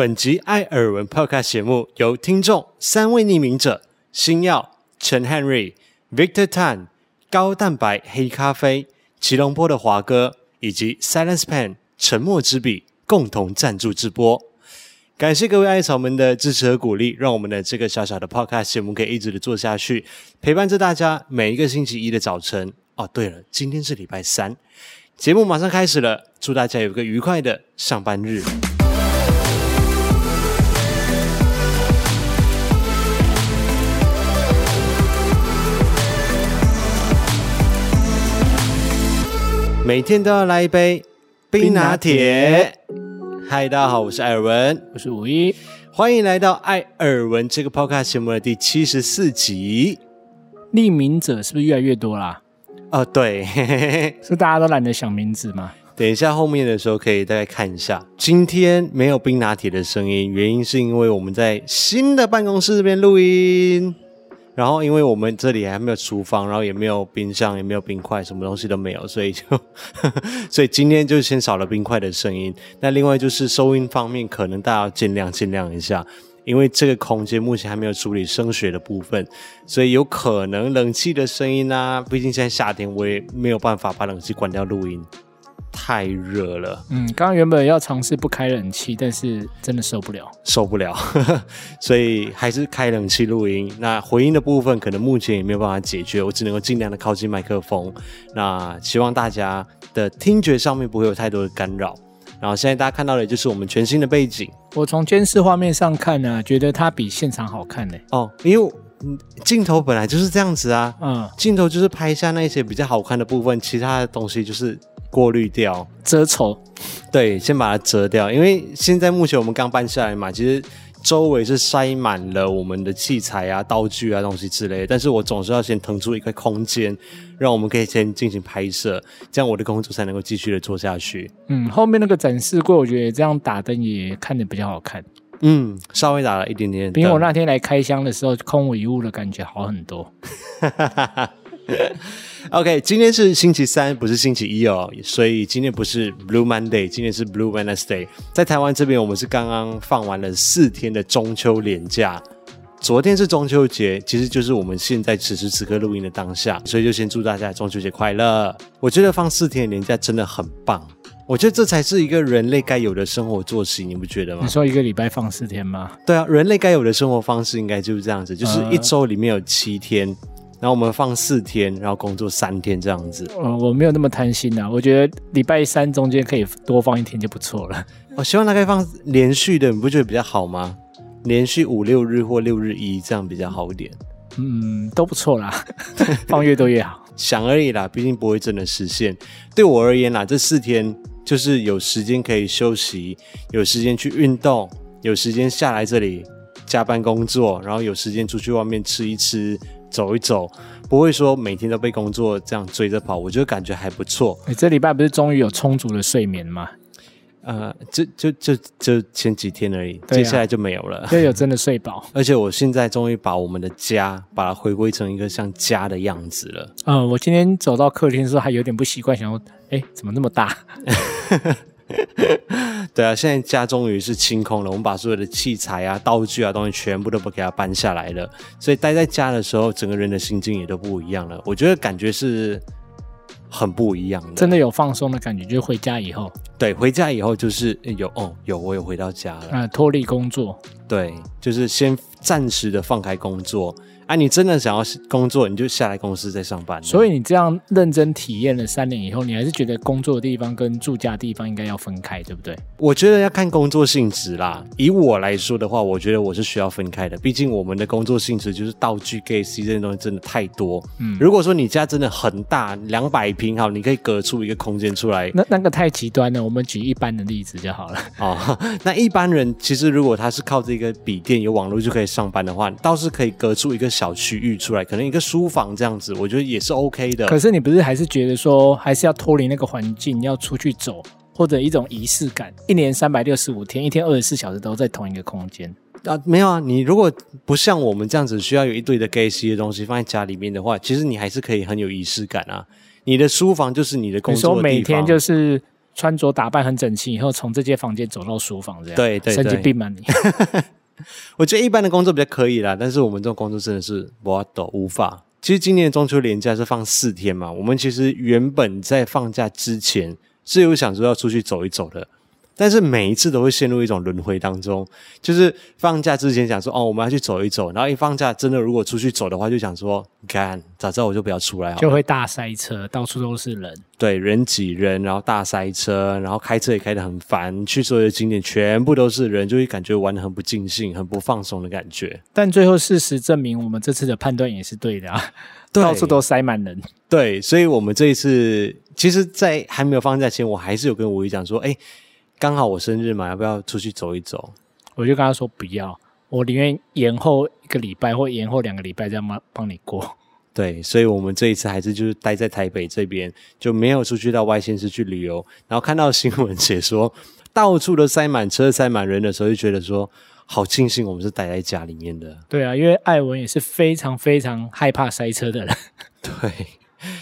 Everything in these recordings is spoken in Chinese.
本集艾尔文 Podcast 节目由听众三位匿名者星耀、陈汉瑞、Victor Tan、高蛋白黑咖啡、吉隆坡的华哥以及 Silence Pen 沉默之笔共同赞助直播。感谢各位艾草们的支持和鼓励，让我们的这个小小的 Podcast 节目可以一直的做下去，陪伴着大家每一个星期一的早晨。哦，对了，今天是礼拜三，节目马上开始了，祝大家有个愉快的上班日。每天都要来一杯冰拿铁。嗨，大家好，我是艾尔文，我是五一，欢迎来到艾尔文这个 Podcast 节目的第七十四集。匿名者是不是越来越多啦？哦，对，是大家都懒得想名字吗？等一下后面的时候可以大概看一下。今天没有冰拿铁的声音，原因是因为我们在新的办公室这边录音。然后，因为我们这里还没有厨房，然后也没有冰箱，也没有冰块，什么东西都没有，所以就，呵呵，所以今天就先少了冰块的声音。那另外就是收音方面，可能大家要尽量尽量一下，因为这个空间目前还没有处理声学的部分，所以有可能冷气的声音啊，毕竟现在夏天，我也没有办法把冷气关掉录音。太热了，嗯，刚刚原本要尝试不开冷气，但是真的受不了，受不了，呵呵，所以还是开冷气录音。那回音的部分可能目前也没有办法解决，我只能够尽量的靠近麦克风。那希望大家的听觉上面不会有太多的干扰。然后现在大家看到的就是我们全新的背景。我从监视画面上看呢、啊，觉得它比现场好看呢。哦，因为镜头本来就是这样子啊，嗯，镜头就是拍下那些比较好看的部分，其他的东西就是。过滤掉，遮丑，对，先把它遮掉。因为现在目前我们刚搬下来嘛，其实周围是塞满了我们的器材啊、道具啊、东西之类的。但是我总是要先腾出一块空间，让我们可以先进行拍摄，这样我的工作才能够继续的做下去。嗯，后面那个展示柜，我觉得这样打灯也看着比较好看。嗯，稍微打了一点点，比我那天来开箱的时候空无一物的感觉好很多。OK，今天是星期三，不是星期一哦，所以今天不是 Blue Monday，今天是 Blue Wednesday。在台湾这边，我们是刚刚放完了四天的中秋连假，昨天是中秋节，其实就是我们现在此时此刻录音的当下，所以就先祝大家中秋节快乐。我觉得放四天的连假真的很棒，我觉得这才是一个人类该有的生活作息，你不觉得吗？你说一个礼拜放四天吗？对啊，人类该有的生活方式应该就是这样子，就是一周里面有七天。然后我们放四天，然后工作三天这样子。嗯，我没有那么贪心呐、啊，我觉得礼拜三中间可以多放一天就不错了。我希望它可以放连续的，你不觉得比较好吗？连续五六日或六日一这样比较好一点。嗯，都不错啦，放越多越好。想而已啦，毕竟不会真的实现。对我而言啦，这四天就是有时间可以休息，有时间去运动，有时间下来这里加班工作，然后有时间出去外面吃一吃。走一走，不会说每天都被工作这样追着跑，我觉得感觉还不错。你这礼拜不是终于有充足的睡眠吗？呃，就就就就前几天而已，啊、接下来就没有了。就有真的睡饱，而且我现在终于把我们的家把它回归成一个像家的样子了。嗯、呃，我今天走到客厅的时候还有点不习惯，想说，哎，怎么那么大？对啊，现在家终于是清空了。我们把所有的器材啊、道具啊东西全部都不给它搬下来了，所以待在家的时候，整个人的心境也都不一样了。我觉得感觉是很不一样的，真的有放松的感觉。就是回家以后，对，回家以后就是有哦，有我有回到家了，啊，脱离工作，对，就是先暂时的放开工作。啊，你真的想要工作，你就下来公司再上班。所以你这样认真体验了三年以后，你还是觉得工作的地方跟住家的地方应该要分开，对不对？我觉得要看工作性质啦。以我来说的话，我觉得我是需要分开的。毕竟我们的工作性质就是道具、GAC 这些东西真的太多。嗯，如果说你家真的很大，两百平好，你可以隔出一个空间出来。那那个太极端了，我们举一般的例子就好了。哦，那一般人其实如果他是靠这个笔电有网络就可以上班的话，倒是可以隔出一个小区域出来，可能一个书房这样子，我觉得也是 OK 的。可是你不是还是觉得说，还是要脱离那个环境，要出去走，或者一种仪式感？一年三百六十五天，一天二十四小时都在同一个空间啊？没有啊，你如果不像我们这样子，需要有一堆的 GAC 的东西放在家里面的话，其实你还是可以很有仪式感啊。你的书房就是你的工作的你说每天就是穿着打扮很整齐，以后从这间房间走到书房这样。对对对，神经病吗你？我觉得一般的工作比较可以啦，但是我们这种工作真的是我都无法。其实今年的中秋连假是放四天嘛，我们其实原本在放假之前自由想着要出去走一走的。但是每一次都会陷入一种轮回当中，就是放假之前想说哦，我们要去走一走，然后一放假真的如果出去走的话，就想说，干，早知道我就不要出来就会大塞车，到处都是人，对，人挤人，然后大塞车，然后开车也开得很烦，去所有的景点全部都是人，就会感觉玩得很不尽兴，很不放松的感觉。但最后事实证明，我们这次的判断也是对的啊，到处都塞满人。对，所以我们这一次，其实，在还没有放假前，我还是有跟吴仪讲说，哎。刚好我生日嘛，要不要出去走一走？我就跟他说不要，我宁愿延后一个礼拜或延后两个礼拜，这样帮帮你过。对，所以我们这一次还是就是待在台北这边，就没有出去到外县市去旅游。然后看到新闻写说 到处都塞满车、塞满人的时候，就觉得说好庆幸我们是待在家里面的。对啊，因为艾文也是非常非常害怕塞车的人。对。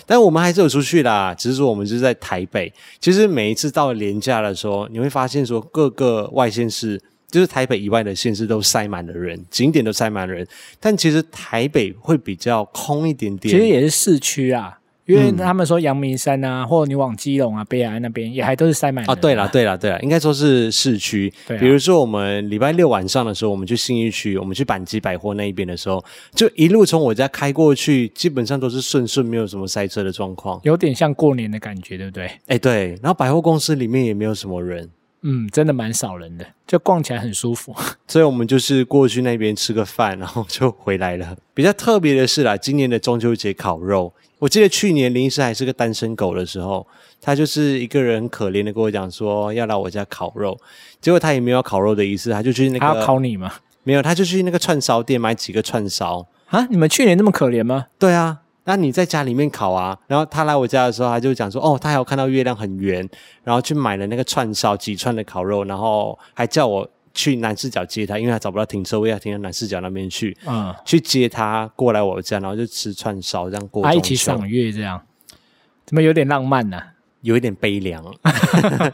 但我们还是有出去啦，只是说我们就是在台北。其实每一次到了连假的时候，你会发现说各个外县市，就是台北以外的县市都塞满了人，景点都塞满了人。但其实台北会比较空一点点。其实也是市区啊。因为他们说阳明山啊，或者你往基隆啊、北海岸那边也还都是塞满的。啊。对了，对了，对了，应该说是市区。对啊。比如说我们礼拜六晚上的时候，我们去信义区，我们去板机百货那一边的时候，就一路从我家开过去，基本上都是顺顺，没有什么塞车的状况。有点像过年的感觉，对不对？哎，对。然后百货公司里面也没有什么人。嗯，真的蛮少人的，就逛起来很舒服。所以我们就是过去那边吃个饭，然后就回来了。比较特别的是啦，今年的中秋节烤肉。我记得去年林医师还是个单身狗的时候，他就是一个人很可怜的跟我讲说要来我家烤肉，结果他也没有烤肉的意思，他就去那个他要烤你吗？没有，他就去那个串烧店买几个串烧啊！你们去年那么可怜吗？对啊，那你在家里面烤啊，然后他来我家的时候，他就讲说哦，他还有看到月亮很圆，然后去买了那个串烧几串的烤肉，然后还叫我。去南势角接他，因为他找不到停车位，要停到南势角那边去。嗯，去接他过来我家，然后就吃串烧，这样过。一起赏月，这样怎么有点浪漫呢、啊？有一点悲凉。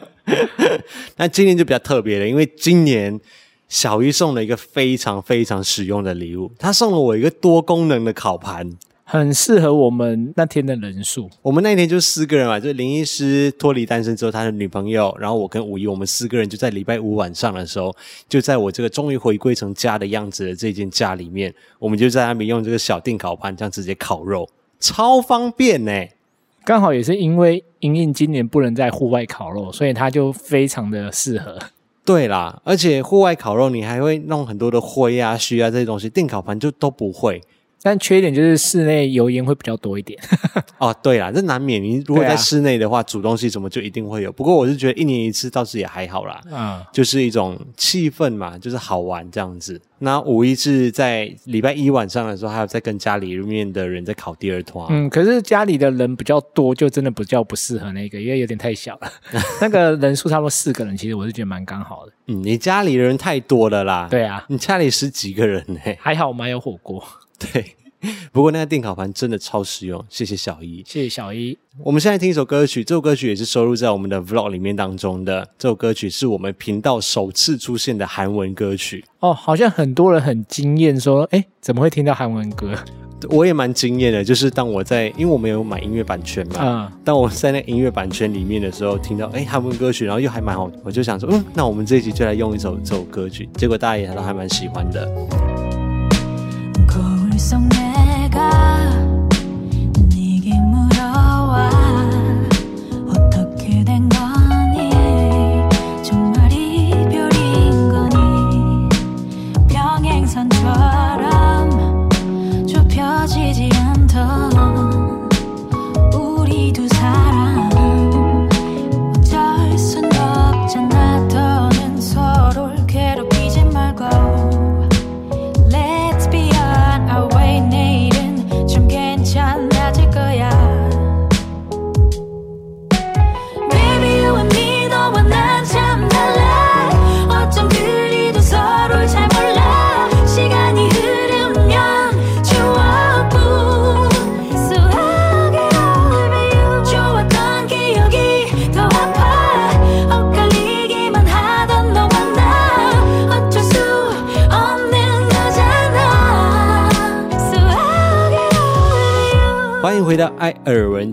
那今年就比较特别了，因为今年小鱼送了一个非常非常实用的礼物，他送了我一个多功能的烤盘。很适合我们那天的人数。我们那天就四个人嘛，就林医师脱离单身之后，他的女朋友，然后我跟五一，我们四个人就在礼拜五晚上的时候，就在我这个终于回归成家的样子的这间家里面，我们就在那边用这个小电烤盘这样直接烤肉，超方便呢。刚好也是因为莹莹今年不能在户外烤肉，所以它就非常的适合。对啦，而且户外烤肉你还会弄很多的灰啊、须啊这些东西，电烤盘就都不会。但缺点就是室内油烟会比较多一点。哦，对啦，这难免。你如果在室内的话，煮东西什么就一定会有。不过我是觉得一年一次倒是也还好啦。嗯，就是一种气氛嘛，就是好玩这样子。那五一是在礼拜一晚上的时候，还有在跟家里面的人在烤第二团。嗯，可是家里的人比较多，就真的比较不适合那个，因为有点太小了。那个人数差不多四个人，其实我是觉得蛮刚好的。嗯，你家里的人太多了啦。对啊，你家里十几个人呢？还好我们还有火锅。对，不过那个电烤盘真的超实用，谢谢小一，谢谢小一。我们现在听一首歌曲，这首歌曲也是收录在我们的 Vlog 里面当中的。这首歌曲是我们频道首次出现的韩文歌曲哦，好像很多人很惊艳，说，哎，怎么会听到韩文歌？我也蛮惊艳的，就是当我在，因为我们有买音乐版权嘛，嗯，当我在那音乐版权里面的时候，听到哎韩文歌曲，然后又还蛮好，我就想说，嗯，那我们这一集就来用一首这首歌曲，结果大家也都还蛮喜欢的。欢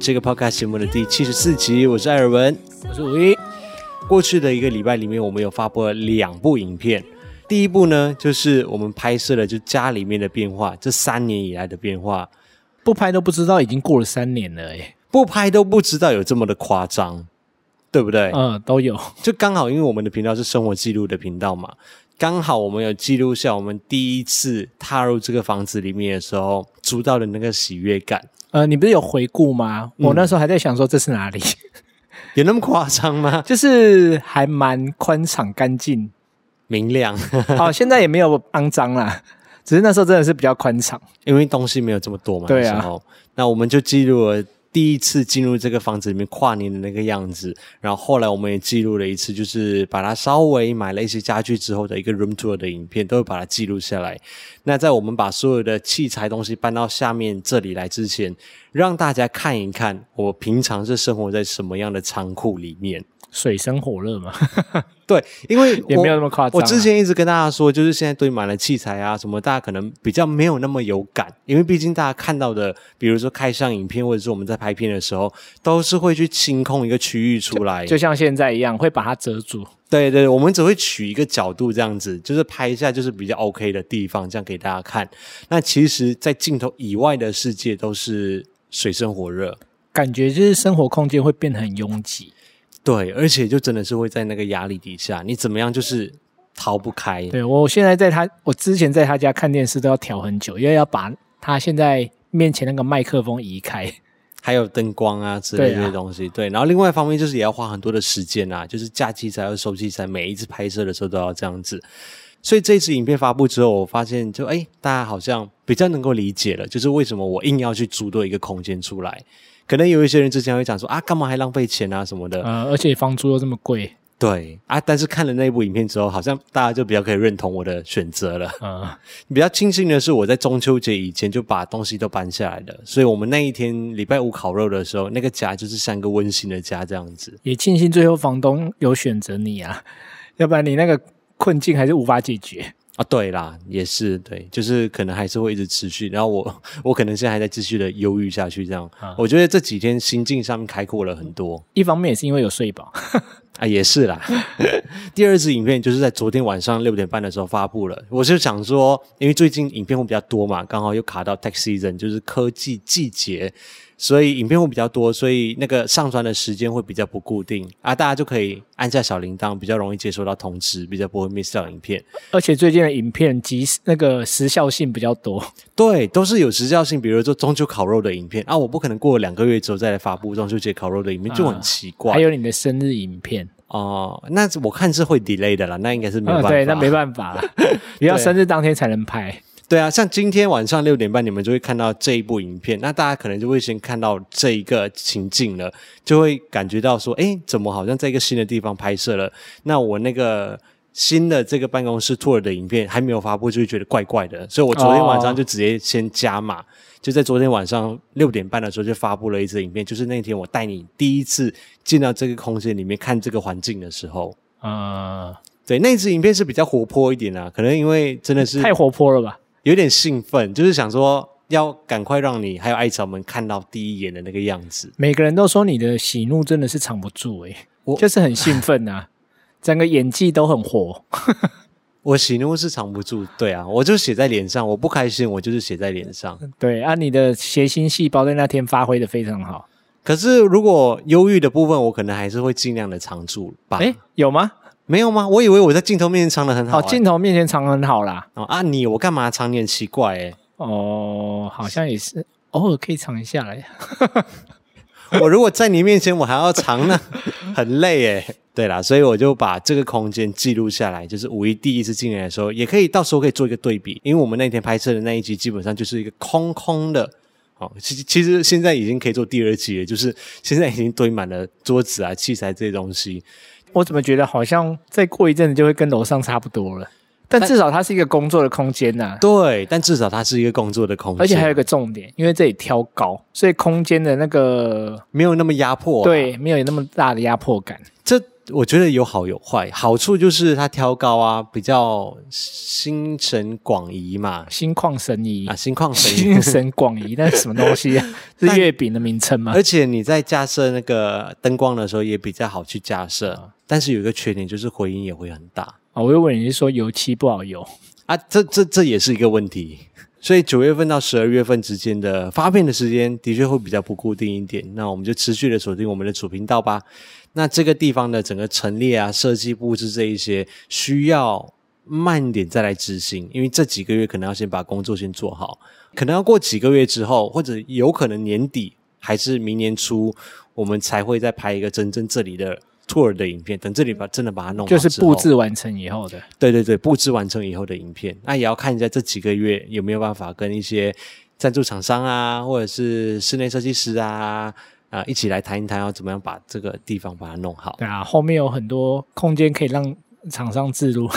这个 podcast 节目的第七十四集，我是艾尔文，我是五一。过去的一个礼拜里面，我们有发布了两部影片。第一部呢，就是我们拍摄了就家里面的变化，这三年以来的变化，不拍都不知道已经过了三年了诶，不拍都不知道有这么的夸张，对不对？嗯，都有。就刚好因为我们的频道是生活记录的频道嘛，刚好我们有记录下我们第一次踏入这个房子里面的时候，租到的那个喜悦感。呃，你不是有回顾吗？嗯、我那时候还在想说这是哪里，有那么夸张吗？就是还蛮宽敞、干净、明亮。好，现在也没有肮脏啦，只是那时候真的是比较宽敞，因为东西没有这么多嘛。对啊。那我们就记录了。第一次进入这个房子里面跨年的那个样子，然后后来我们也记录了一次，就是把它稍微买了一些家具之后的一个 room tour 的影片，都会把它记录下来。那在我们把所有的器材东西搬到下面这里来之前，让大家看一看我平常是生活在什么样的仓库里面。水深火热嘛，对，因为 也没有那么夸张啊。我之前一直跟大家说，就是现在堆满了器材啊，什么大家可能比较没有那么有感，因为毕竟大家看到的，比如说开箱影片或者是我们在拍片的时候，都是会去清空一个区域出来，就，就像现在一样，会把它遮住。对对，我们只会取一个角度这样子，就是拍一下就是比较 OK 的地方，这样给大家看。那其实，在镜头以外的世界都是水深火热，感觉就是生活空间会变得很拥挤。对，而且就真的是会在那个压力底下，你怎么样就是逃不开。对，我现在在他，我之前在他家看电视都要调很久，因为要把他现在面前那个麦克风移开，还有灯光啊之类这些东西。对，啊、对，然后另外一方面就是也要花很多的时间啊，就是架器材要收器材，每一次拍摄的时候都要这样子。所以这次影片发布之后，我发现就哎，大家好像比较能够理解了，就是为什么我硬要去租多一个空间出来。可能有一些人之前会讲说啊，干嘛还浪费钱啊什么的，呃，而且房租又这么贵，对啊。但是看了那部影片之后，好像大家就比较可以认同我的选择了。嗯，比较庆幸的是，我在中秋节以前就把东西都搬下来了，所以我们那一天礼拜五烤肉的时候，那个家就是像一个温馨的家这样子。也庆幸最后房东有选择你啊，要不然你那个困境还是无法解决。啊，对啦，也是对，就是可能还是会一直持续。然后我，我可能现在还在继续的忧郁下去，这样。啊、我觉得这几天心境上面开阔了很多。一方面也是因为有睡饱 啊，也是啦。第二支影片就是在昨天晚上六点半的时候发布了。我就想说，因为最近影片会比较多嘛，刚好又卡到 Tech Season，就是科技季节。所以影片会比较多，所以那个上传的时间会比较不固定啊，大家就可以按下小铃铛，比较容易接收到通知，比较不会 miss 掉影片。而且最近的影片及那个时效性比较多，对，都是有时效性。比如说中秋烤肉的影片啊，我不可能过了两个月之后再来发布中秋节烤肉的影片，就很奇怪。啊、还有你的生日影片哦、呃，那我看是会 delay 的啦，那应该是没办法。啊、对，那没办法了，你要生日当天才能拍。对啊，像今天晚上六点半，你们就会看到这一部影片。那大家可能就会先看到这一个情境了，就会感觉到说，诶，怎么好像在一个新的地方拍摄了？那我那个新的这个办公室 tour 的影片还没有发布，就会觉得怪怪的。所以我昨天晚上就直接先加码，哦、就在昨天晚上六点半的时候就发布了一支影片，就是那天我带你第一次进到这个空间里面看这个环境的时候。啊、嗯，对，那支影片是比较活泼一点啊，可能因为真的是太活泼了吧。有点兴奋，就是想说要赶快让你还有艾草们看到第一眼的那个样子。每个人都说你的喜怒真的是藏不住诶、欸、我就是很兴奋啊，整个演技都很活。我喜怒是藏不住，对啊，我就写在脸上。我不开心，我就是写在脸上。对啊，你的谐星细胞在那天发挥的非常好。可是如果忧郁的部分，我可能还是会尽量的藏住吧。诶有吗？没有吗？我以为我在镜头面前藏的很好，镜头面前藏得很好啦。哦啊，你我干嘛藏你很奇怪哎、欸、哦，好像也是，偶尔可以藏一下来。我如果在你面前，我还要藏呢，很累哎、欸、对啦，所以我就把这个空间记录下来，就是五一第一次进来的时候，也可以到时候可以做一个对比，因为我们那天拍摄的那一集基本上就是一个空空的。哦，其其实现在已经可以做第二集了，就是现在已经堆满了桌子啊、器材这些东西。我怎么觉得好像再过一阵子就会跟楼上差不多了？但至少它是一个工作的空间呐、啊。对，但至少它是一个工作的空间，而且还有一个重点，因为这里挑高，所以空间的那个没有那么压迫、啊。对，没有那么大的压迫感。这我觉得有好有坏。好处就是它挑高啊，比较心神广移嘛，心旷神怡啊，心旷神怡，心神广怡，那是什么东西啊？是月饼的名称吗？而且你在架设那个灯光的时候也比较好去架设，但是有一个缺点就是回音也会很大啊。我又问你是说油漆不好油啊？这这这也是一个问题。所以九月份到十二月份之间的发片的时间的确会比较不固定一点，那我们就持续的锁定我们的主频道吧。那这个地方的整个陈列啊、设计布置这一些，需要慢点再来执行，因为这几个月可能要先把工作先做好，可能要过几个月之后，或者有可能年底还是明年初，我们才会再拍一个真正这里的。Tour 的影片，等这里把真的把它弄好，就是布置完成以后的。对对对，布置完成以后的影片，那也要看一下这几个月有没有办法跟一些赞助厂商啊，或者是室内设计师啊啊一起来谈一谈，要怎么样把这个地方把它弄好。对啊，后面有很多空间可以让厂商自入。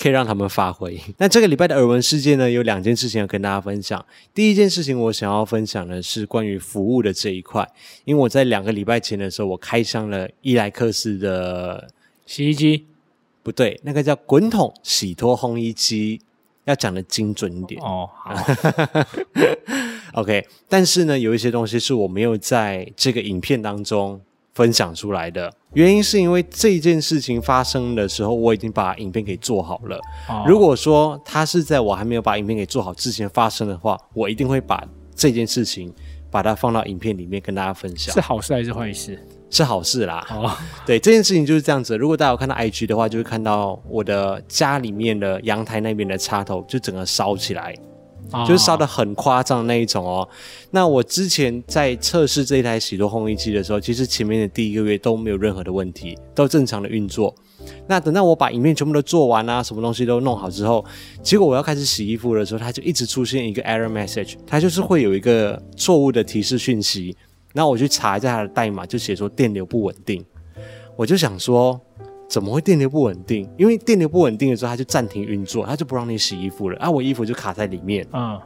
可以让他们发挥。那这个礼拜的耳闻事件呢，有两件事情要跟大家分享。第一件事情，我想要分享的是关于服务的这一块，因为我在两个礼拜前的时候，我开箱了伊莱克斯的洗衣机，不对，那个叫滚筒洗脱烘衣机，要讲的精准一点哦。好，OK。但是呢，有一些东西是我没有在这个影片当中。分享出来的原因是因为这件事情发生的时候，我已经把影片给做好了。哦、如果说它是在我还没有把影片给做好之前发生的话，我一定会把这件事情把它放到影片里面跟大家分享。是好事还是坏事？是好事啦。哦，对，这件事情就是这样子。如果大家有看到 IG 的话，就会看到我的家里面的阳台那边的插头就整个烧起来。就是烧得很夸张那一种哦。那我之前在测试这一台洗脱烘衣机的时候，其实前面的第一个月都没有任何的问题，都正常的运作。那等到我把影片全部都做完啊，什么东西都弄好之后，结果我要开始洗衣服的时候，它就一直出现一个 error message，它就是会有一个错误的提示讯息。那我去查一下它的代码，就写说电流不稳定。我就想说。怎么会电流不稳定？因为电流不稳定的时候，它就暂停运作，它就不让你洗衣服了。啊，我衣服就卡在里面。啊、嗯，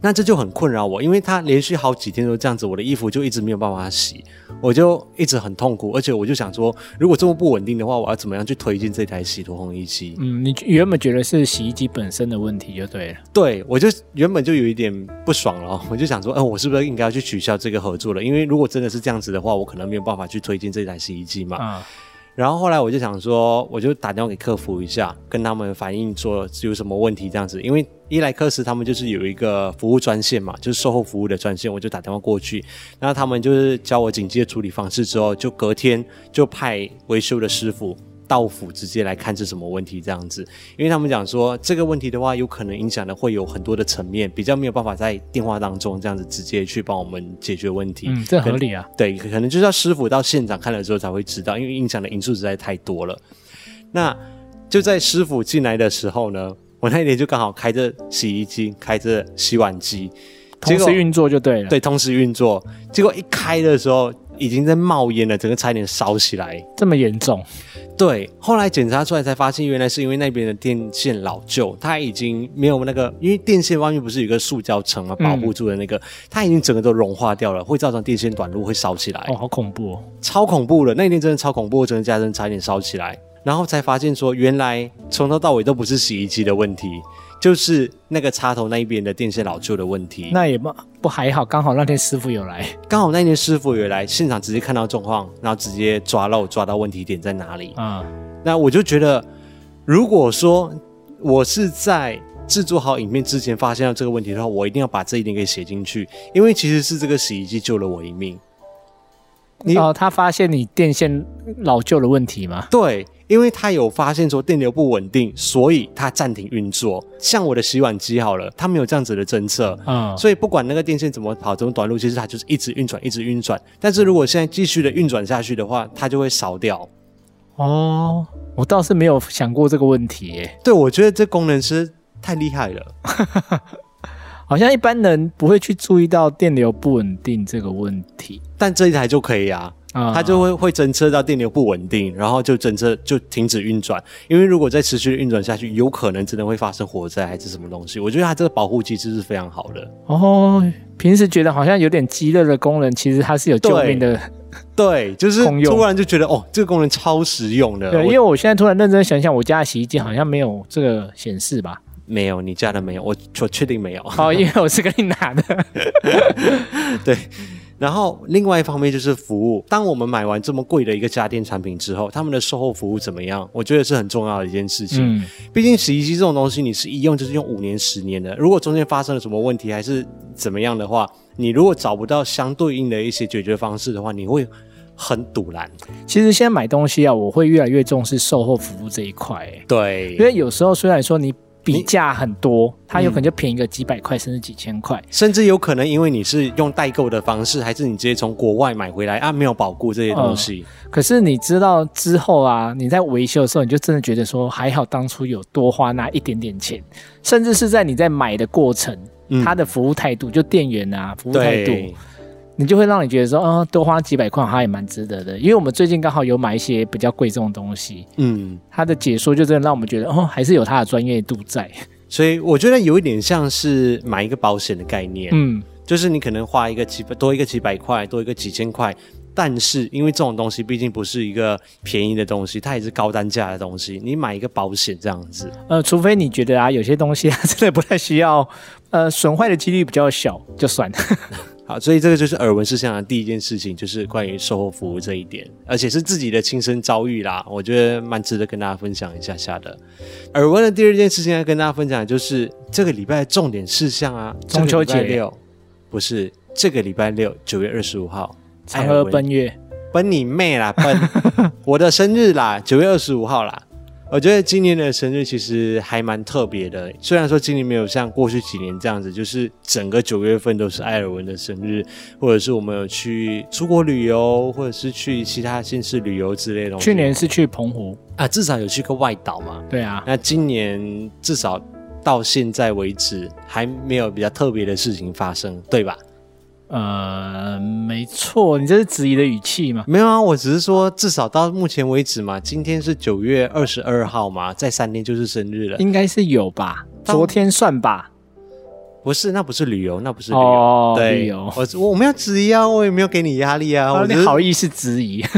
那这就很困扰我，因为它连续好几天都这样子，我的衣服就一直没有办法洗，我就一直很痛苦。而且我就想说，如果这么不稳定的话，我要怎么样去推进这台洗脱烘衣机？嗯，你原本觉得是洗衣机本身的问题就对了。对，我就原本就有一点不爽了，我就想说，嗯、呃，我是不是应该要去取消这个合作了？因为如果真的是这样子的话，我可能没有办法去推进这台洗衣机嘛。啊、嗯。然后后来我就想说，我就打电话给客服一下，跟他们反映说有什么问题这样子。因为伊莱克斯他们就是有一个服务专线嘛，就是售后服务的专线，我就打电话过去，那他们就是教我紧急的处理方式之后，就隔天就派维修的师傅。到府直接来看是什么问题这样子，因为他们讲说这个问题的话，有可能影响的会有很多的层面，比较没有办法在电话当中这样子直接去帮我们解决问题。嗯，这合理啊。对，可能就是要师傅到现场看了之后才会知道，因为影响的因素实在太多了。那就在师傅进来的时候呢，我那一天就刚好开着洗衣机，开着洗碗机，同时运作就对了。对，同时运作，结果一开的时候。已经在冒烟了，整个差点烧起来，这么严重？对，后来检查出来才发现，原来是因为那边的电线老旧，它已经没有那个，因为电线外面不是有个塑胶层嘛，保护住的那个，嗯、它已经整个都融化掉了，会造成电线短路，会烧起来。哦，好恐怖哦，超恐怖的，那一天真的超恐怖，整个家人差点烧起来，然后才发现说，原来从头到尾都不是洗衣机的问题。就是那个插头那一边的电线老旧的问题，那也不不还好，刚好那天师傅有来，刚好那天师傅有来现场，直接看到状况，然后直接抓漏，抓到问题点在哪里啊？嗯、那我就觉得，如果说我是在制作好影片之前发现到这个问题的话，我一定要把这一点给写进去，因为其实是这个洗衣机救了我一命。你哦，他发现你电线老旧的问题吗？对。因为他有发现说电流不稳定，所以他暂停运作。像我的洗碗机好了，它没有这样子的侦测，嗯，所以不管那个电线怎么跑，怎么短路，其实它就是一直运转，一直运转。但是如果现在继续的运转下去的话，它就会烧掉。哦，我倒是没有想过这个问题耶。对，我觉得这功能是太厉害了，好像一般人不会去注意到电流不稳定这个问题，但这一台就可以啊。啊，它就会会侦测到电流不稳定，然后就侦测就停止运转。因为如果再持续运转下去，有可能真的会发生火灾还是什么东西。我觉得它这个保护机制是非常好的。哦，平时觉得好像有点鸡肋的功能，其实它是有救命的 对，就是突然就觉得哦，这个功能超实用的。对，因为我现在突然认真想想，我家的洗衣机好像没有这个显示吧？没有，你家的没有，我我确定没有。哦，因为我是跟你拿的。对。然后另外一方面就是服务。当我们买完这么贵的一个家电产品之后，他们的售后服务怎么样？我觉得是很重要的一件事情。嗯，毕竟洗衣机这种东西，你是一用就是用五年、十年的。如果中间发生了什么问题，还是怎么样的话，你如果找不到相对应的一些解决方式的话，你会很堵然。其实现在买东西啊，我会越来越重视售后服务这一块。对，因为有时候虽然说你。比价很多，它有可能就便宜个几百块，嗯、甚至几千块，甚至有可能因为你是用代购的方式，还是你直接从国外买回来啊，没有保固这些东西、呃。可是你知道之后啊，你在维修的时候，你就真的觉得说还好当初有多花那一点点钱，甚至是在你在买的过程，嗯、他的服务态度，就店员啊，服务态度。你就会让你觉得说，啊、哦，多花几百块，它也蛮值得的。因为我们最近刚好有买一些比较贵重的东西，嗯，他的解说就真的让我们觉得，哦，还是有他的专业度在。所以我觉得有一点像是买一个保险的概念，嗯，就是你可能花一个几百，多一个几百块，多一个几千块，但是因为这种东西毕竟不是一个便宜的东西，它也是高单价的东西，你买一个保险这样子，呃，除非你觉得啊，有些东西它 真的不太需要，呃，损坏的几率比较小，就算了。好，所以这个就是耳闻事项的第一件事情，就是关于售后服务这一点，而且是自己的亲身遭遇啦，我觉得蛮值得跟大家分享一下下的。耳闻的第二件事情要跟大家分享的就是这个礼拜的重点事项啊，中秋节六，不是这个礼拜六，九月二十五号，嫦娥奔月，奔你妹啦，奔 我的生日啦，九月二十五号啦。我觉得今年的生日其实还蛮特别的，虽然说今年没有像过去几年这样子，就是整个九月份都是艾尔文的生日，或者是我们有去出国旅游，或者是去其他县市旅游之类的。去年是去澎湖啊，至少有去个外岛嘛。对啊，那今年至少到现在为止还没有比较特别的事情发生，对吧？呃，没错，你这是质疑的语气吗？没有啊，我只是说，至少到目前为止嘛，今天是九月二十二号嘛，再三天就是生日了，应该是有吧？昨天算吧？不是，那不是旅游，那不是旅游，哦、对，旅游。我我没有质疑啊，我也没有给你压力啊，你好意思质疑？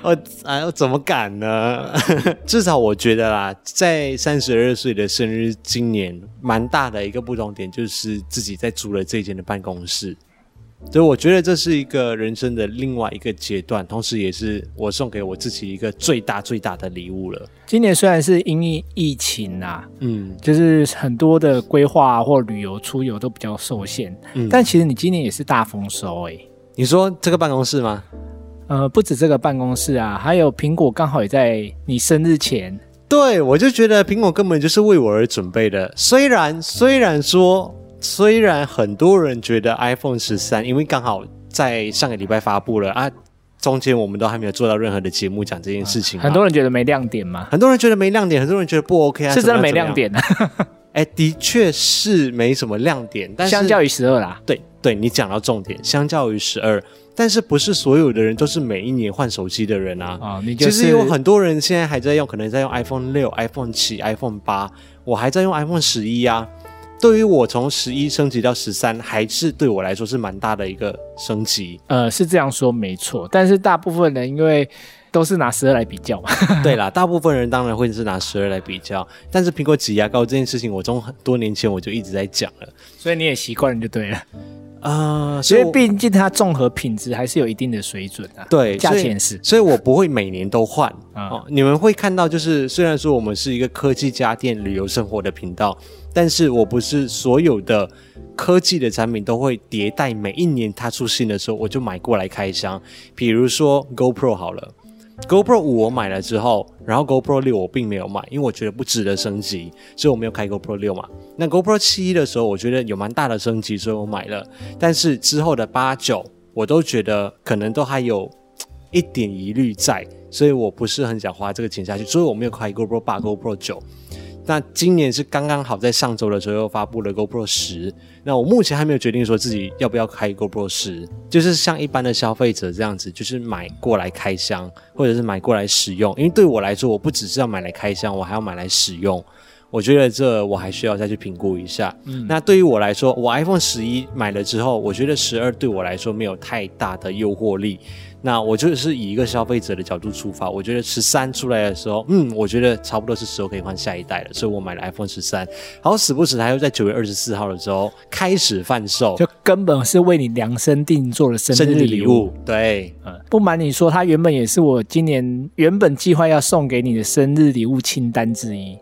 我哎，我怎么敢呢？至少我觉得啦，在三十二岁的生日，今年蛮大的一个不同点，就是自己在租了这间的办公室。所以我觉得这是一个人生的另外一个阶段，同时也是我送给我自己一个最大最大的礼物了。今年虽然是因为疫情啊，嗯，就是很多的规划或旅游出游都比较受限，嗯，但其实你今年也是大丰收哎、欸。你说这个办公室吗？呃，不止这个办公室啊，还有苹果刚好也在你生日前。对，我就觉得苹果根本就是为我而准备的。虽然虽然说，虽然很多人觉得 iPhone 十三，因为刚好在上个礼拜发布了啊，中间我们都还没有做到任何的节目讲这件事情、啊。很多人觉得没亮点嘛？很多人觉得没亮点，很多人觉得不 OK 啊？是真的没亮点啊？哎，的确是没什么亮点，但是相较于十二啦，对对，你讲到重点，相较于十二。但是不是所有的人都是每一年换手机的人啊？啊、哦，你就是、其实有很多人现在还在用，可能在用 iPhone 六、iPhone 七、iPhone 八，我还在用 iPhone 十一啊。对于我从十一升级到十三，还是对我来说是蛮大的一个升级。呃，是这样说没错，但是大部分人因为都是拿十二来比较嘛。对啦，大部分人当然会是拿十二来比较，但是苹果挤牙膏这件事情，我从很多年前我就一直在讲了，所以你也习惯了就对了。啊、呃，所以毕竟它综合品质还是有一定的水准的、啊。对，价钱是，所以我不会每年都换、嗯、哦。你们会看到，就是虽然说我们是一个科技家电旅游生活的频道，但是我不是所有的科技的产品都会迭代，每一年它出新的时候我就买过来开箱。比如说 GoPro 好了。GoPro 五我买了之后，然后 GoPro 六我并没有买，因为我觉得不值得升级，所以我没有开 GoPro 六嘛。那 GoPro 七的时候，我觉得有蛮大的升级，所以我买了。但是之后的八九，我都觉得可能都还有一点疑虑在，所以我不是很想花这个钱下去，所以我没有开 GoPro 八、GoPro 九。那今年是刚刚好在上周的时候又发布了 GoPro 十，那我目前还没有决定说自己要不要开 GoPro 十，就是像一般的消费者这样子，就是买过来开箱，或者是买过来使用。因为对我来说，我不只是要买来开箱，我还要买来使用。我觉得这我还需要再去评估一下。嗯，那对于我来说，我 iPhone 十一买了之后，我觉得十二对我来说没有太大的诱惑力。那我就是以一个消费者的角度出发，我觉得十三出来的时候，嗯，我觉得差不多是时候可以换下一代了，所以我买了 iPhone 十三。好死不死，它又在九月二十四号的时候开始贩售，就根本是为你量身定做的生日礼物。物对，嗯，不瞒你说，它原本也是我今年原本计划要送给你的生日礼物清单之一，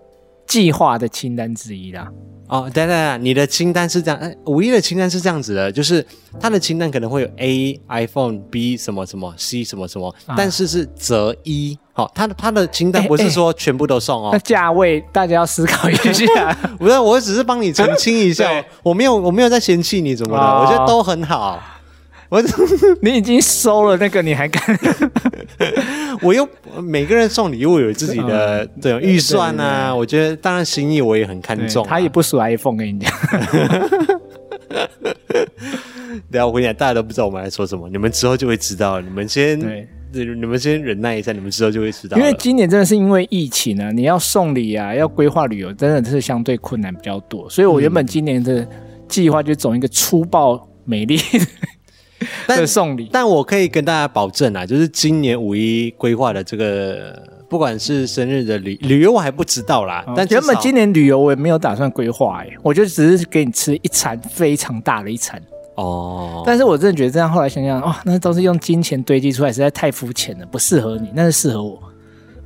计划的清单之一啦。哦，对对对，你的清单是这样，哎，五一的清单是这样子的，就是它的清单可能会有 A iPhone B 什么什么 C 什么什么，啊、但是是择一，好、哦，它的它的清单不是说全部都送哦。那价位大家要思考一下，不是，我只是帮你澄清一下，我没有我没有在嫌弃你怎么的，哦、我觉得都很好。我你已经收了那个，你还敢？我又每个人送礼物有自己的这种预算呐、啊。我觉得当然心意我也很看重、啊。他也不属 iPhone，跟你讲。等下我跟你讲，大家都不知道我们在说什么，你们之后就会知道。你们先对，你们先忍耐一下，你们之后就会知道。因为今年真的是因为疫情啊，你要送礼啊，要规划旅游，真的是相对困难比较多。所以我原本今年的计划就走一个粗暴美丽。但送礼，但我可以跟大家保证啊，就是今年五一规划的这个，不管是生日的旅旅游，我还不知道啦。哦、但原本今年旅游我也没有打算规划，哎，我就只是给你吃一餐非常大的一餐哦。但是我真的觉得这样，后来想想，哇、哦，那都是用金钱堆积出来，实在太肤浅了，不适合你，那是适合我。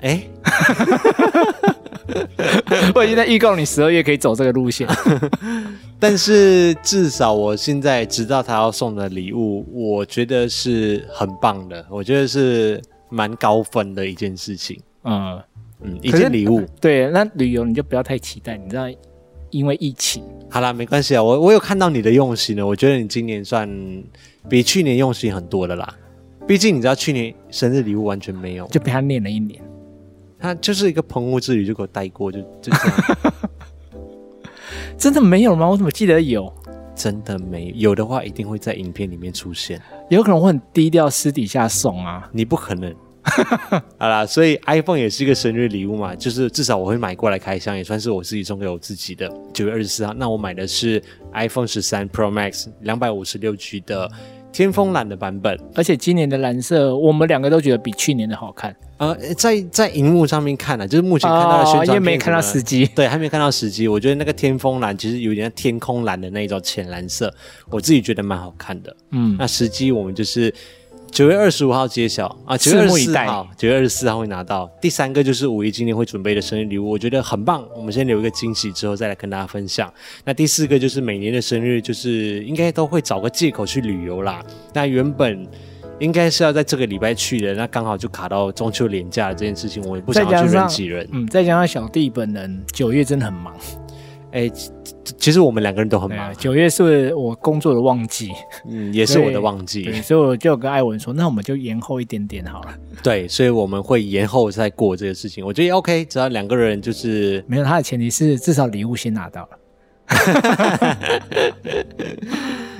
哎，我已经在预告你十二月可以走这个路线，但是至少我现在知道他要送的礼物，我觉得是很棒的，我觉得是蛮高分的一件事情。嗯嗯，一件礼物。对，那旅游你就不要太期待，你知道，因为疫情。好啦，没关系啊，我我有看到你的用心了，我觉得你今年算比去年用心很多的啦。毕竟你知道，去年生日礼物完全没有，就被他念了一年。他就是一个澎湖之旅，就给我带过，就就这样。真的没有吗？我怎么记得有？真的没有，有的话一定会在影片里面出现。有可能会很低调，私底下送啊。你不可能。好啦，所以 iPhone 也是一个生日礼物嘛，就是至少我会买过来开箱，也算是我自己送给我自己的。九月二十四号，那我买的是 iPhone 十三 Pro Max 两百五十六 G 的。天风蓝的版本，而且今年的蓝色，我们两个都觉得比去年的好看。呃，在在荧幕上面看呢、啊，就是目前看到的宣传哦，因为没看到时机，对，还没看到时机。我觉得那个天风蓝其实有点像天空蓝的那种浅蓝色，我自己觉得蛮好看的。嗯，那时机我们就是。九月二十五号揭晓啊！九月二十四号，九月二十四号会拿到。第三个就是五一今年会准备的生日礼物，我觉得很棒。我们先留一个惊喜，之后再来跟大家分享。那第四个就是每年的生日，就是应该都会找个借口去旅游啦。那原本应该是要在这个礼拜去的，那刚好就卡到中秋连假的这件事情，我也不想要去人挤人。嗯，再加上小弟本人九月真的很忙。哎，其实我们两个人都很忙。九月是我工作的旺季，嗯，也是我的旺季，所以我就跟艾文说，那我们就延后一点点好了。对，所以我们会延后再过这个事情，我觉得 OK，只要两个人就是没有他的前提是至少礼物先拿到了。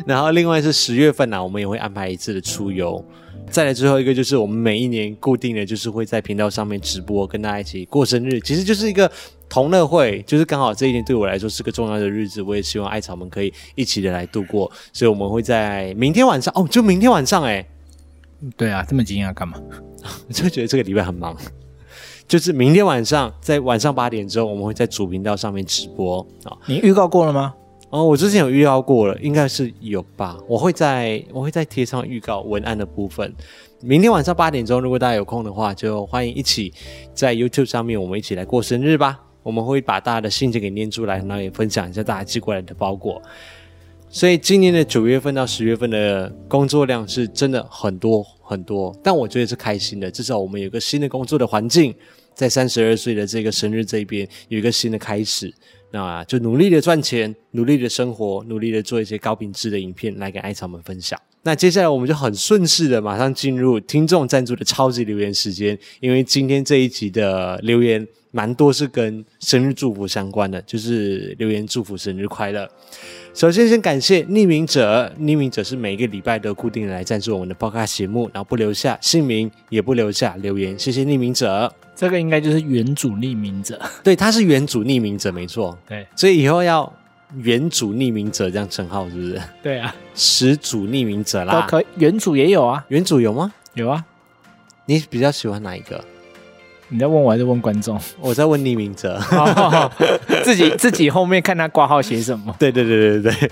然后另外是十月份呢、啊，我们也会安排一次的出游。再来最后一个就是我们每一年固定的就是会在频道上面直播，跟大家一起过生日，其实就是一个同乐会，就是刚好这一天对我来说是个重要的日子，我也希望艾草们可以一起的来度过，所以我们会在明天晚上哦，就明天晚上哎，对啊，这么惊讶干嘛？就觉得这个礼拜很忙，就是明天晚上在晚上八点之后，我们会在主频道上面直播啊，你预告过了吗？哦，我之前有预告过了，应该是有吧。我会在我会在贴上预告文案的部分。明天晚上八点钟，如果大家有空的话，就欢迎一起在 YouTube 上面，我们一起来过生日吧。我们会把大家的信件给念出来，然后也分享一下大家寄过来的包裹。所以今年的九月份到十月份的工作量是真的很多很多，但我觉得是开心的，至少我们有个新的工作的环境，在三十二岁的这个生日这边有一个新的开始。那就努力的赚钱，努力的生活，努力的做一些高品质的影片来给艾草们分享。那接下来我们就很顺势的马上进入听众赞助的超级留言时间，因为今天这一集的留言蛮多是跟生日祝福相关的，就是留言祝福生日快乐。首先，先感谢匿名者，匿名者是每一个礼拜都固定来赞助我们的 Podcast 节目，然后不留下姓名，也不留下留言，谢谢匿名者。这个应该就是原主匿名者，对，他是原主匿名者，没错。对，所以以后要原主匿名者这样称号，是不是？对啊，始祖匿名者啦，都可以，原主也有啊，原主有吗？有啊，你比较喜欢哪一个？你在问我还是问观众？我在问匿名者，自己自己后面看他挂号写什么。对对对对对。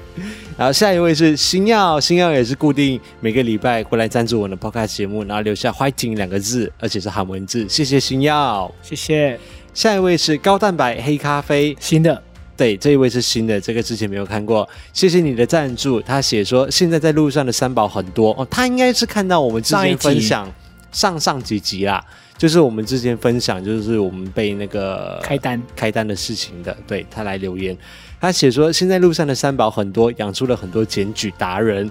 然后下一位是星耀，星耀也是固定每个礼拜过来赞助我的 Podcast 节目，然后留下 “fighting” 两个字，而且是韩文字。谢谢星耀，谢谢。下一位是高蛋白黑咖啡，新的。对，这一位是新的，这个之前没有看过。谢谢你的赞助。他写说现在在路上的三宝很多哦，他应该是看到我们之前分享上上几集啦。就是我们之前分享，就是我们被那个开单开单的事情的，对，他来留言，他写说现在路上的三宝很多，养出了很多检举达人，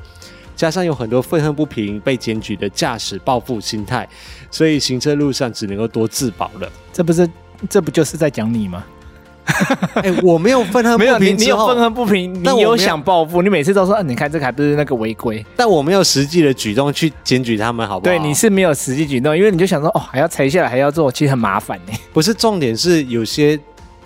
加上有很多愤恨不平被检举的驾驶报复心态，所以行车路上只能够多自保了。这不是，这不就是在讲你吗？哎、欸，我没有愤恨不平，没有你，你有愤恨不平，你有想报复，你每次都说，啊，你看这个还不是那个违规，但我没有实际的举动去检举他们，好不好？对，你是没有实际举动，因为你就想说，哦，还要裁下来，还要做，其实很麻烦呢。不是，重点是有些。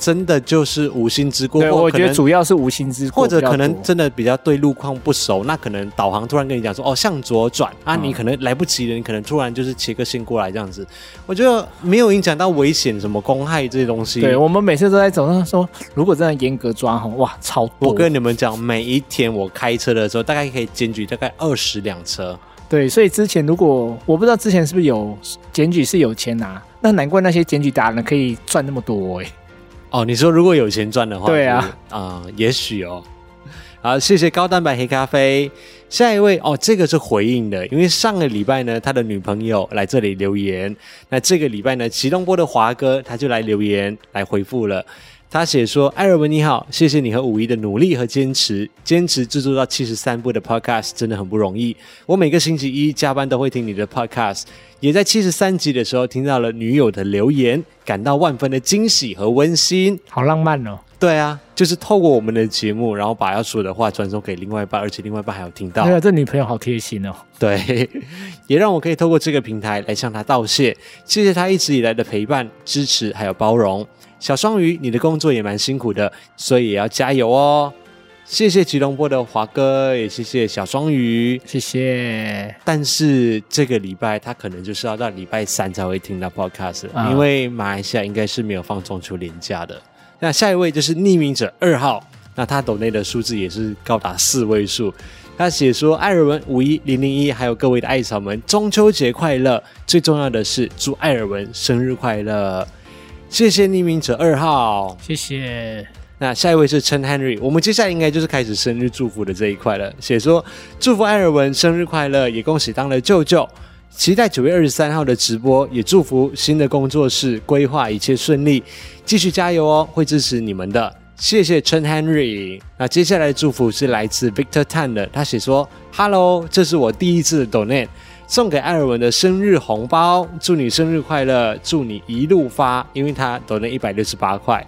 真的就是无心之过，对，我觉得主要是无心之过，或者可能真的比较对路况不熟，那可能导航突然跟你讲说，哦，向左转啊，你可能来不及了，你可能突然就是切个线过来这样子，我觉得没有影响到危险，什么公害这些东西。对，我们每次都在走上说，如果真的严格抓，哇，超多！我跟你们讲，每一天我开车的时候，大概可以检举大概二十辆车。对，所以之前如果我不知道之前是不是有检举是有钱拿，那难怪那些检举达人可以赚那么多哎、欸。哦，你说如果有钱赚的话，对啊，啊、呃，也许哦。好，谢谢高蛋白黑咖啡。下一位哦，这个是回应的，因为上个礼拜呢，他的女朋友来这里留言，那这个礼拜呢，吉隆坡的华哥他就来留言来回复了。他写说：“艾尔文你好，谢谢你和五一的努力和坚持，坚持制作到七十三部的 Podcast 真的很不容易。我每个星期一加班都会听你的 Podcast，也在七十三集的时候听到了女友的留言，感到万分的惊喜和温馨，好浪漫哦。对啊，就是透过我们的节目，然后把要说的话传送给另外一半，而且另外一半还有听到。对啊，这女朋友好贴心哦。对，也让我可以透过这个平台来向她道谢，谢谢她一直以来的陪伴、支持还有包容。”小双鱼，你的工作也蛮辛苦的，所以也要加油哦。谢谢吉隆坡的华哥，也谢谢小双鱼，谢谢。但是这个礼拜他可能就是要到礼拜三才会听到 podcast，嗯，因为马来西亚应该是没有放中秋连假的。那下一位就是匿名者二号，那他抖内的数字也是高达四位数。他写说：“艾尔文五一零零一，还有各位的艾草们，中秋节快乐！最重要的是祝艾尔文生日快乐。”谢谢匿名者二号，谢谢。那下一位是陈 Henry，我们接下来应该就是开始生日祝福的这一块了。写说祝福艾尔文生日快乐，也恭喜当了舅舅，期待九月二十三号的直播，也祝福新的工作室规划一切顺利，继续加油哦，会支持你们的。谢谢陈 Henry。那接下来的祝福是来自 Victor Tan 的，他写说：“Hello，这是我第一次的 Donate。”送给艾尔文的生日红包，祝你生日快乐，祝你一路发，因为他抖了一百六十八块，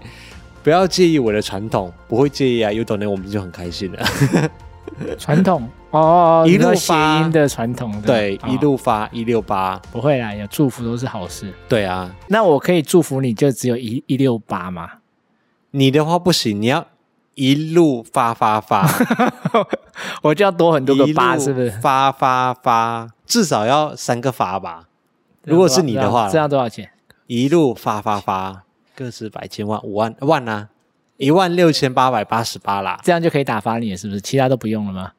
不要介意我的传统，不会介意啊，有抖了我们就很开心了。传统哦，一路发音的传统，对，一路发一六八，不会啦，有祝福都是好事。对啊，那我可以祝福你就只有一一六八吗？你的话不行，你要。一路发发发，我就要多很多个八，是不是？发发发，至少要三个发吧。如果是你的话，这样多少钱？一路发发发，个十百千万五万万啊，一万六千八百八十八啦。这样就可以打发你了，是不是？其他都不用了吗？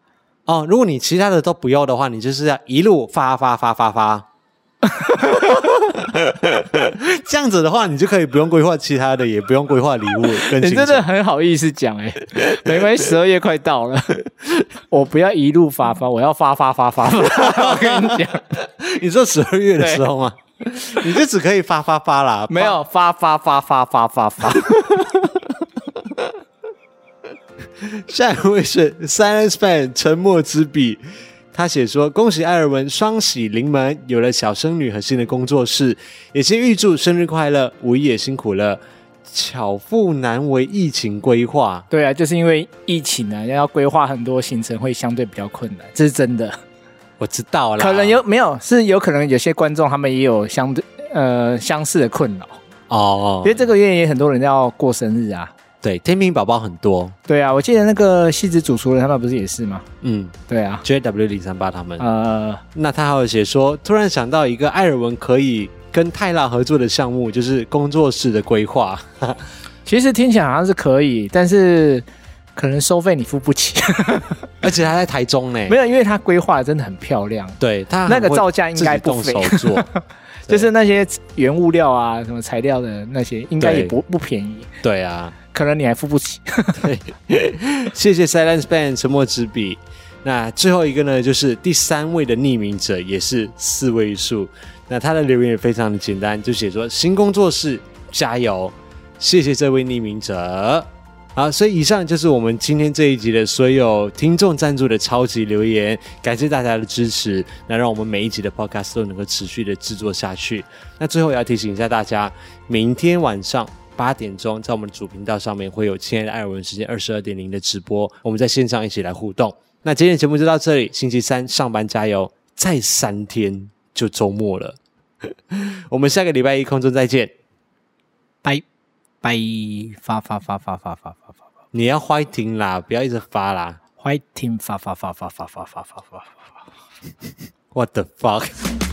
哦，如果你其他的都不要的话，你就是要一路发发发发发。这样子的话，你就可以不用规划其他的，也不用规划礼物 跟。你真的很好意思讲哎，没关系，十二月快到了，我不要一路发发，我要发发发发发。我跟你讲，你说十二月的时候吗？你就只可以发发发啦，没有发发发发发发发。下一位是 Silence Fan 沉默之笔。他写说：“恭喜艾尔文双喜临门，有了小生女和新的工作室，也先预祝生日快乐，五一也辛苦了。巧妇难为疫情规划，对啊，就是因为疫情啊，要规划很多行程会相对比较困难，这是真的。我知道了，可能有没有是有可能有些观众他们也有相对呃相似的困扰哦，因为这个月也很多人要过生日啊。”对，天平宝宝很多。对啊，我记得那个戏子主厨人他们不是也是吗？嗯，对啊，JW 零三八他们。呃，那他还有写说，突然想到一个艾尔文可以跟泰拉合作的项目，就是工作室的规划。其实听起来好像是可以，但是可能收费你付不起，而且他在台中呢。没有，因为他规划的真的很漂亮。对他那个造价应该不菲。就是那些原物料啊，什么材料的那些，应该也不不便宜。对啊。可能你还付不起。对，谢谢 Silence Band 沉默之笔。那最后一个呢，就是第三位的匿名者，也是四位数。那他的留言也非常的简单，就写说新工作室加油，谢谢这位匿名者。好，所以以上就是我们今天这一集的所有听众赞助的超级留言，感谢大家的支持，那让我们每一集的 Podcast 都能够持续的制作下去。那最后也要提醒一下大家，明天晚上。八点钟，在我们的主频道上面会有亲爱的艾尔文时间二十二点零的直播，我们在线上一起来互动。那今天的节目就到这里，星期三上班加油，再三天就周末了，我们下个礼拜一空中再见，拜拜，发发发发发发发发，你要 fighting 啦，不要一直发啦，fighting 发发发发发发发发发发，What the fuck？